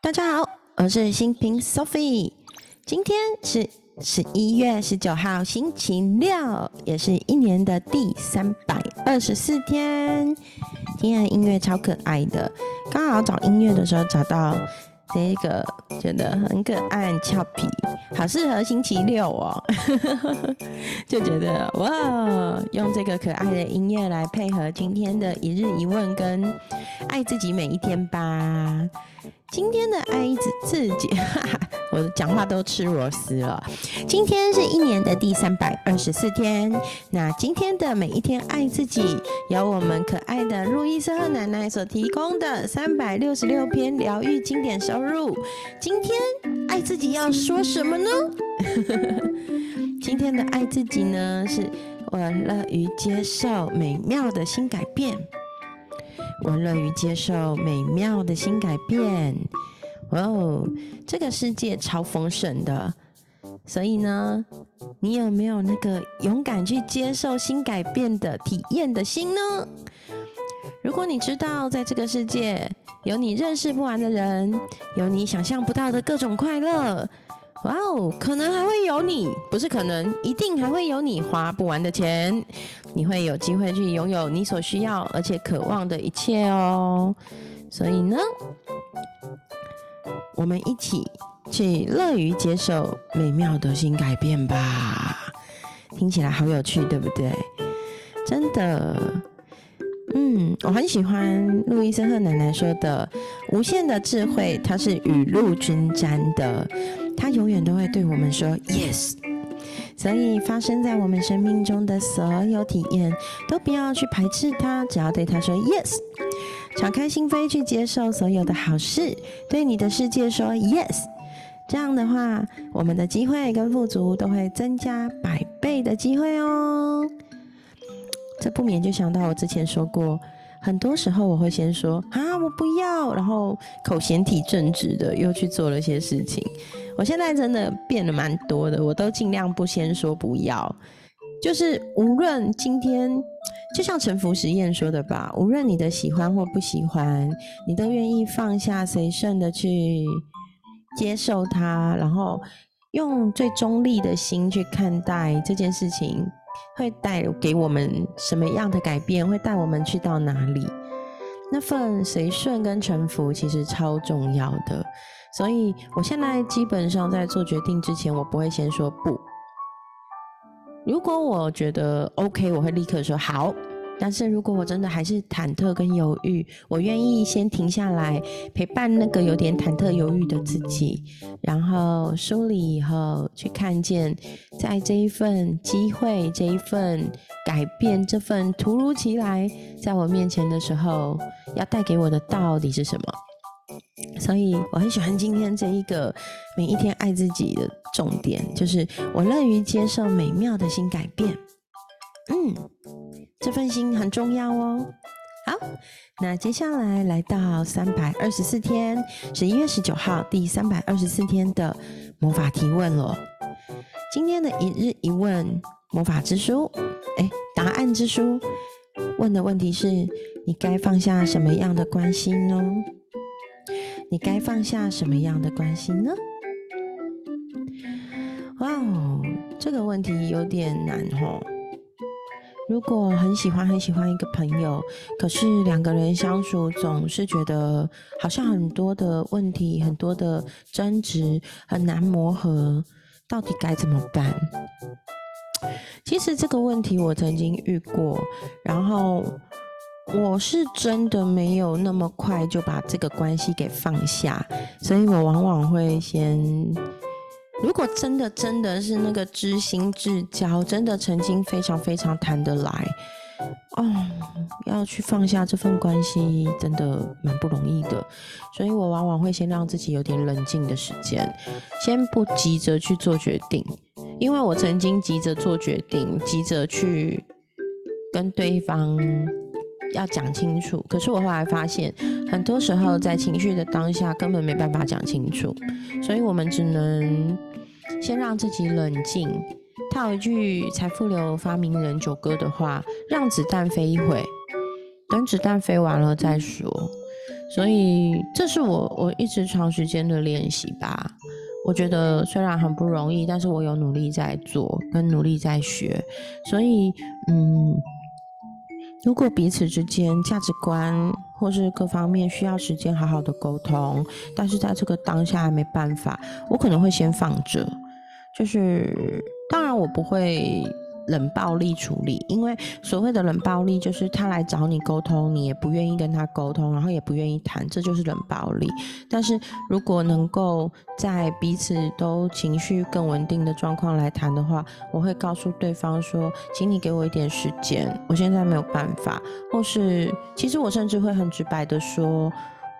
大家好，我是新平 Sophie。今天是十一月十九号，星期六，也是一年的第三百二十四天。今天的音乐超可爱的，刚好找音乐的时候找到这个，觉得很可爱、俏皮，好适合星期六哦。就觉得哇，用这个可爱的音乐来配合今天的一日一问跟爱自己每一天吧。今天的爱自自己，我讲话都吃螺丝了。今天是一年的第三百二十四天，那今天的每一天爱自己，由我们可爱的路易斯和奶奶所提供的三百六十六篇疗愈经典收入。今天爱自己要说什么呢？今天的爱自己呢，是我乐于接受美妙的新改变。我乐于接受美妙的新改变。哦，这个世界超丰盛的，所以呢，你有没有那个勇敢去接受新改变的体验的心呢？如果你知道，在这个世界有你认识不完的人，有你想象不到的各种快乐。哇哦，可能还会有你，不是可能，一定还会有你花不完的钱，你会有机会去拥有你所需要而且渴望的一切哦。所以呢，我们一起去乐于接受美妙的新改变吧。听起来好有趣，对不对？真的，嗯，我很喜欢路易斯和奶奶说的无限的智慧，它是雨露均沾的。他永远都会对我们说 “yes”，所以发生在我们生命中的所有体验，都不要去排斥它，只要对他说 “yes”，敞开心扉去接受所有的好事，对你的世界说 “yes”，这样的话，我们的机会跟富足都会增加百倍的机会哦。这不免就想到我之前说过。很多时候我会先说啊，我不要，然后口嫌体正直的又去做了些事情。我现在真的变得蛮多的，我都尽量不先说不要。就是无论今天，就像沉浮实验说的吧，无论你的喜欢或不喜欢，你都愿意放下随顺的去接受它，然后用最中立的心去看待这件事情。会带给我们什么样的改变？会带我们去到哪里？那份随顺跟臣服其实超重要的。所以我现在基本上在做决定之前，我不会先说不。如果我觉得 OK，我会立刻说好。但是如果我真的还是忐忑跟犹豫，我愿意先停下来陪伴那个有点忐忑犹豫的自己，然后梳理以后去看见，在这一份机会、这一份改变、这份突如其来在我面前的时候，要带给我的到底是什么？所以我很喜欢今天这一个每一天爱自己的重点，就是我乐于接受美妙的新改变。嗯。这份心很重要哦。好，那接下来来到三百二十四天，十一月十九号，第三百二十四天的魔法提问了。今天的一日一问魔法之书，哎，答案之书，问的问题是：你该放下什么样的关系呢？你该放下什么样的关系呢？哇哦，这个问题有点难哦。如果很喜欢很喜欢一个朋友，可是两个人相处总是觉得好像很多的问题、很多的争执很难磨合，到底该怎么办？其实这个问题我曾经遇过，然后我是真的没有那么快就把这个关系给放下，所以我往往会先。如果真的真的是那个知心至交，真的曾经非常非常谈得来，哦，要去放下这份关系，真的蛮不容易的。所以我往往会先让自己有点冷静的时间，先不急着去做决定，因为我曾经急着做决定，急着去跟对方。要讲清楚，可是我后来发现，很多时候在情绪的当下根本没办法讲清楚，所以我们只能先让自己冷静。他有一句财富流发明人九哥的话：“让子弹飞一会，等子弹飞完了再说。”所以这是我我一直长时间的练习吧。我觉得虽然很不容易，但是我有努力在做，跟努力在学。所以，嗯，如果彼此之间价值观或是各方面需要时间好好的沟通，但是在这个当下还没办法，我可能会先放着。就是，当然我不会。冷暴力处理，因为所谓的冷暴力就是他来找你沟通，你也不愿意跟他沟通，然后也不愿意谈，这就是冷暴力。但是如果能够在彼此都情绪更稳定的状况来谈的话，我会告诉对方说，请你给我一点时间，我现在没有办法，或是其实我甚至会很直白的说，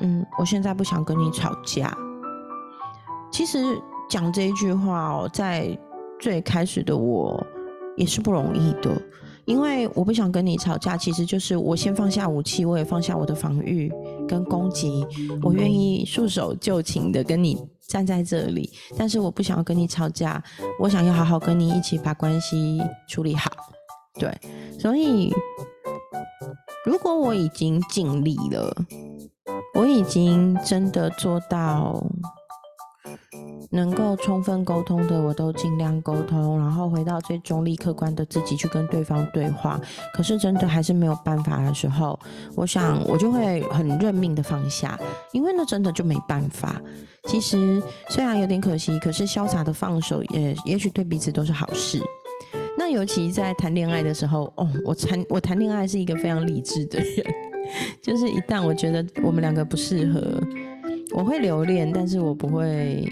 嗯，我现在不想跟你吵架。其实讲这一句话哦，在最开始的我。也是不容易的，因为我不想跟你吵架，其实就是我先放下武器，我也放下我的防御跟攻击，我愿意束手就擒的跟你站在这里，但是我不想要跟你吵架，我想要好好跟你一起把关系处理好。对，所以如果我已经尽力了，我已经真的做到。能够充分沟通的，我都尽量沟通，然后回到最中立客观的自己去跟对方对话。可是真的还是没有办法的时候，我想我就会很认命的放下，因为那真的就没办法。其实虽然有点可惜，可是潇洒的放手也也许对彼此都是好事。那尤其在谈恋爱的时候，哦，我谈我谈恋爱是一个非常理智的人，就是一旦我觉得我们两个不适合，我会留恋，但是我不会。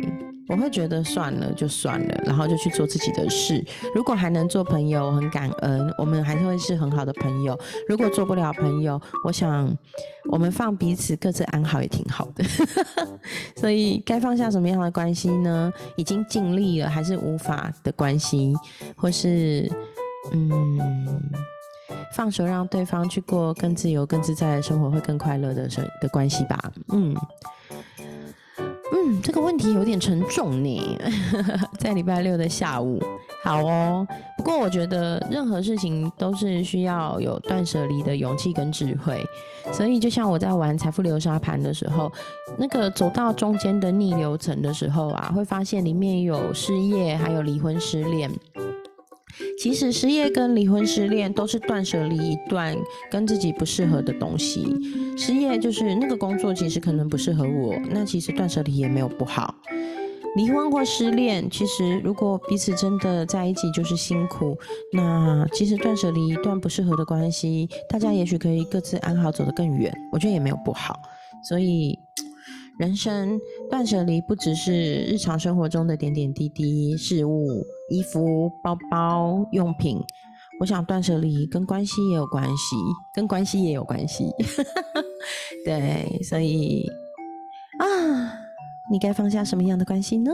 我会觉得算了就算了，然后就去做自己的事。如果还能做朋友，很感恩，我们还是会是很好的朋友。如果做不了朋友，我想我们放彼此各自安好也挺好的。所以该放下什么样的关系呢？已经尽力了，还是无法的关系，或是嗯，放手让对方去过更自由、更自在的生活，会更快乐的生的关系吧。嗯。嗯，这个问题有点沉重呢。在礼拜六的下午，好哦。不过我觉得任何事情都是需要有断舍离的勇气跟智慧。所以就像我在玩财富流沙盘的时候，那个走到中间的逆流层的时候啊，会发现里面有失业，还有离婚失恋。其实失业跟离婚失恋都是断舍离一段跟自己不适合的东西。失业就是那个工作其实可能不适合我，那其实断舍离也没有不好。离婚或失恋，其实如果彼此真的在一起就是辛苦，那其实断舍离一段不适合的关系，大家也许可以各自安好走得更远，我觉得也没有不好。所以。人生断舍离不只是日常生活中的点点滴滴事物、衣服、包包、用品。我想断舍离跟关系也有关系，跟关系也有关系。对，所以啊，你该放下什么样的关系呢？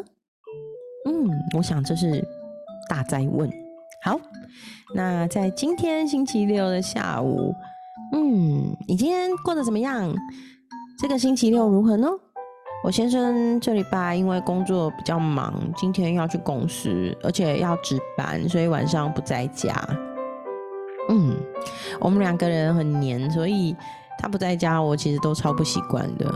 嗯，我想这是大灾问。好，那在今天星期六的下午，嗯，你今天过得怎么样？这个星期六如何呢？我先生这礼拜因为工作比较忙，今天要去公司，而且要值班，所以晚上不在家。嗯，我们两个人很黏，所以他不在家，我其实都超不习惯的。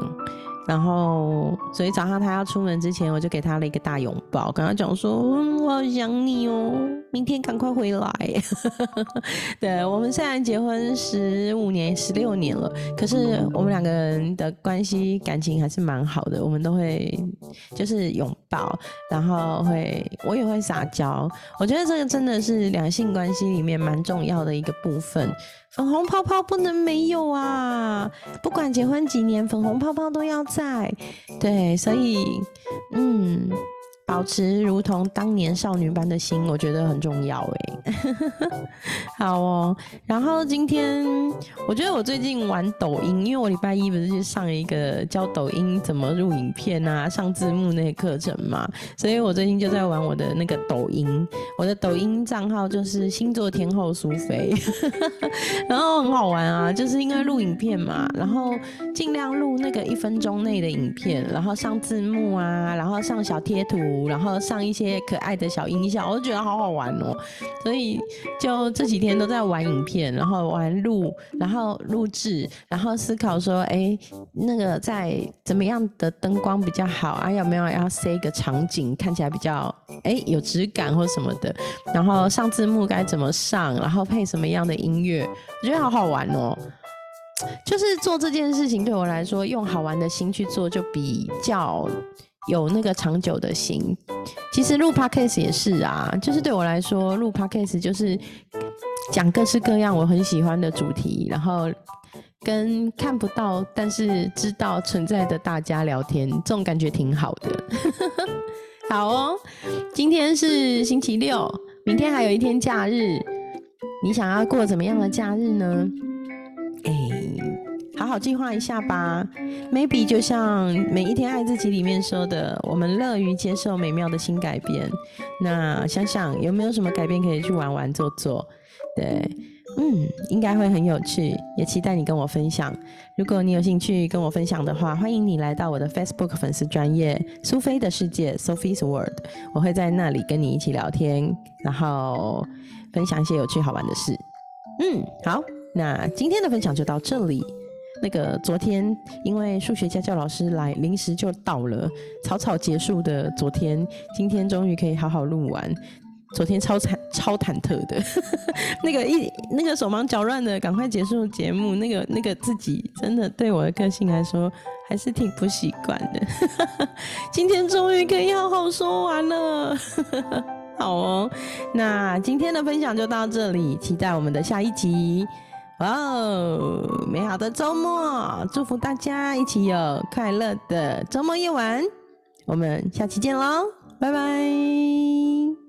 然后，所以早上他要出门之前，我就给他了一个大拥抱，跟他讲说：“我好想你哦，明天赶快回来。”对我们虽然结婚十五年、十六年了，可是我们两个人的关系感情还是蛮好的。我们都会就是拥抱，然后会我也会撒娇。我觉得这个真的是两性关系里面蛮重要的一个部分。粉红泡泡不能没有啊！不管结婚几年，粉红泡泡都要在。对，所以，嗯。保持如同当年少女般的心，我觉得很重要哎。好哦，然后今天我觉得我最近玩抖音，因为我礼拜一不是去上一个教抖音怎么录影片啊、上字幕那些课程嘛，所以我最近就在玩我的那个抖音。我的抖音账号就是星座天后苏菲，然后很好玩啊，就是因为录影片嘛，然后尽量录那个一分钟内的影片，然后上字幕啊，然后上小贴图。然后上一些可爱的小音效，我就觉得好好玩哦。所以就这几天都在玩影片，然后玩录，然后录制，然后思考说，哎，那个在怎么样的灯光比较好啊？有没有要塞一个场景，看起来比较哎有质感或什么的？然后上字幕该怎么上？然后配什么样的音乐？我觉得好好玩哦。就是做这件事情对我来说，用好玩的心去做，就比较有那个长久的心。其实录 podcast 也是啊，就是对我来说，录 podcast 就是讲各式各样我很喜欢的主题，然后跟看不到但是知道存在的大家聊天，这种感觉挺好的。好哦，今天是星期六，明天还有一天假日，你想要过怎么样的假日呢？哎，好好计划一下吧。Maybe 就像每一天爱自己里面说的，我们乐于接受美妙的新改变。那想想有没有什么改变可以去玩玩做做？对，嗯，应该会很有趣，也期待你跟我分享。如果你有兴趣跟我分享的话，欢迎你来到我的 Facebook 粉丝专业苏菲的世界 Sophie's World，我会在那里跟你一起聊天，然后分享一些有趣好玩的事。嗯，好。那今天的分享就到这里。那个昨天因为数学家教老师来，临时就到了，草草结束的。昨天今天终于可以好好录完。昨天超忐超忐忑的，那个一那个手忙脚乱的，赶快结束节目。那个那个自己真的对我的个性来说还是挺不习惯的。今天终于可以好好说完了。好哦，那今天的分享就到这里，期待我们的下一集。哦，美好的周末，祝福大家一起有快乐的周末夜晚。我们下期见喽，拜拜。